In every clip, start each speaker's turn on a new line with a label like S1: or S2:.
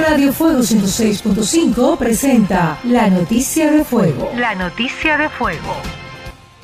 S1: Radio Fuego 106.5 presenta La Noticia de Fuego.
S2: La Noticia de Fuego.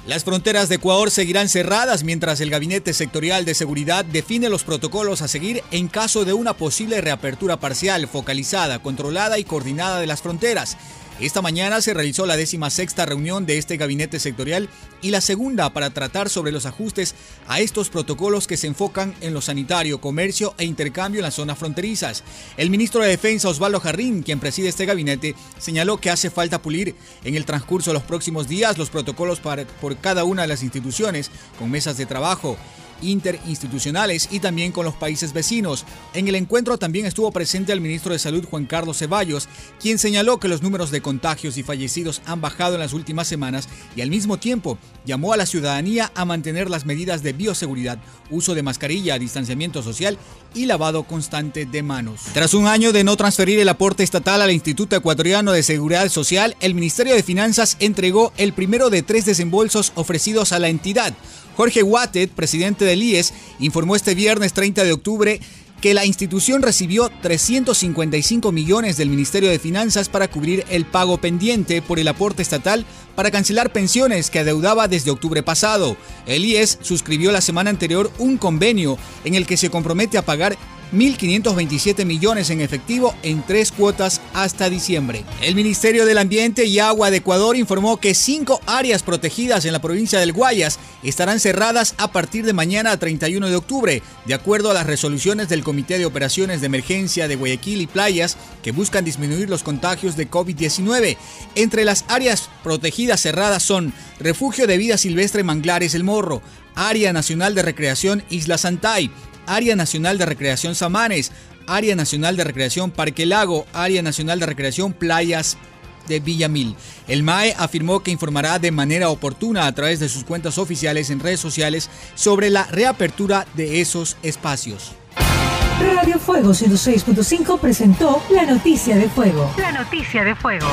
S3: Las fronteras de Ecuador seguirán cerradas mientras el Gabinete Sectorial de Seguridad define los protocolos a seguir en caso de una posible reapertura parcial, focalizada, controlada y coordinada de las fronteras. Esta mañana se realizó la décima sexta reunión de este gabinete sectorial y la segunda para tratar sobre los ajustes a estos protocolos que se enfocan en lo sanitario, comercio e intercambio en las zonas fronterizas. El ministro de Defensa Osvaldo Jarrín, quien preside este gabinete, señaló que hace falta pulir en el transcurso de los próximos días los protocolos para, por cada una de las instituciones, con mesas de trabajo interinstitucionales y también con los países vecinos. En el encuentro también estuvo presente el ministro de Salud Juan Carlos Ceballos, quien señaló que los números de contagios y fallecidos han bajado en las últimas semanas y al mismo tiempo llamó a la ciudadanía a mantener las medidas de bioseguridad, uso de mascarilla, distanciamiento social y lavado constante de manos. Tras un año de no transferir el aporte estatal al Instituto Ecuatoriano de Seguridad Social, el Ministerio de Finanzas entregó el primero de tres desembolsos ofrecidos a la entidad. Jorge Wattet, presidente del IES, informó este viernes 30 de octubre que la institución recibió 355 millones del Ministerio de Finanzas para cubrir el pago pendiente por el aporte estatal para cancelar pensiones que adeudaba desde octubre pasado. El IES suscribió la semana anterior un convenio en el que se compromete a pagar 1.527 millones en efectivo en tres cuotas hasta diciembre. El Ministerio del Ambiente y Agua de Ecuador informó que cinco áreas protegidas en la provincia del Guayas estarán cerradas a partir de mañana 31 de octubre, de acuerdo a las resoluciones del Comité de Operaciones de Emergencia de Guayaquil y Playas que buscan disminuir los contagios de COVID-19. Entre las áreas protegidas cerradas son Refugio de Vida Silvestre Manglares El Morro, Área Nacional de Recreación Isla Santay, Área Nacional de Recreación Samanes, Área Nacional de Recreación Parque Lago, Área Nacional de Recreación Playas de Villamil. El MAE afirmó que informará de manera oportuna a través de sus cuentas oficiales en redes sociales sobre la reapertura de esos espacios.
S1: Radio Fuego 106.5 presentó la noticia de fuego.
S2: La noticia de fuego.